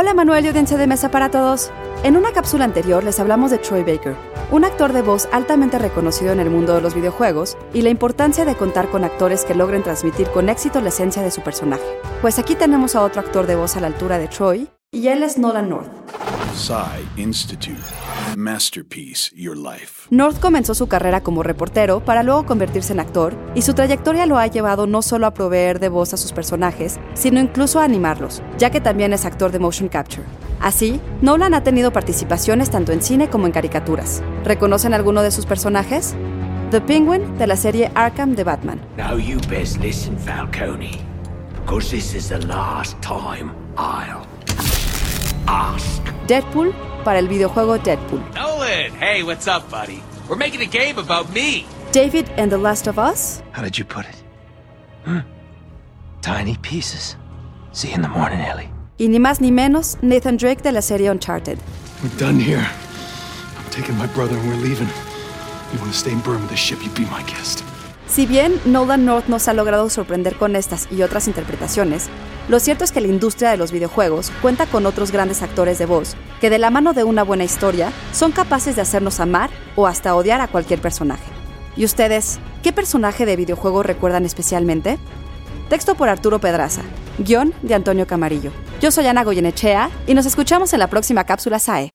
Hola Manuel y audiencia de mesa para todos. En una cápsula anterior les hablamos de Troy Baker, un actor de voz altamente reconocido en el mundo de los videojuegos y la importancia de contar con actores que logren transmitir con éxito la esencia de su personaje. Pues aquí tenemos a otro actor de voz a la altura de Troy y él es Nolan North. Institute. Masterpiece Your Life. North comenzó su carrera como reportero para luego convertirse en actor, y su trayectoria lo ha llevado no solo a proveer de voz a sus personajes, sino incluso a animarlos, ya que también es actor de motion capture. Así, Nolan ha tenido participaciones tanto en cine como en caricaturas. ¿Reconocen alguno de sus personajes? The Penguin de la serie Arkham de Batman. Now you best listen, Falcone, because this is the last time I'll ask. Deadpool para el videojuego Deadpool. Nolan, hey, what's up, buddy? We're making a game about me. David and The Last of Us. How did you put it? Hmm. Tiny pieces. See you in the morning, Ellie. Y ni más ni menos, Nathan Drake de la serie Uncharted. We're done here. I'm taking my brother and we're leaving. You want to stay in Burma with the ship, you be my guest. Si bien Nolan North nos ha logrado sorprender con estas y otras interpretaciones, lo cierto es que la industria de los videojuegos cuenta con otros grandes actores de voz que de la mano de una buena historia son capaces de hacernos amar o hasta odiar a cualquier personaje. ¿Y ustedes, qué personaje de videojuego recuerdan especialmente? Texto por Arturo Pedraza, guion de Antonio Camarillo. Yo soy Ana Goyenechea y nos escuchamos en la próxima cápsula SAE.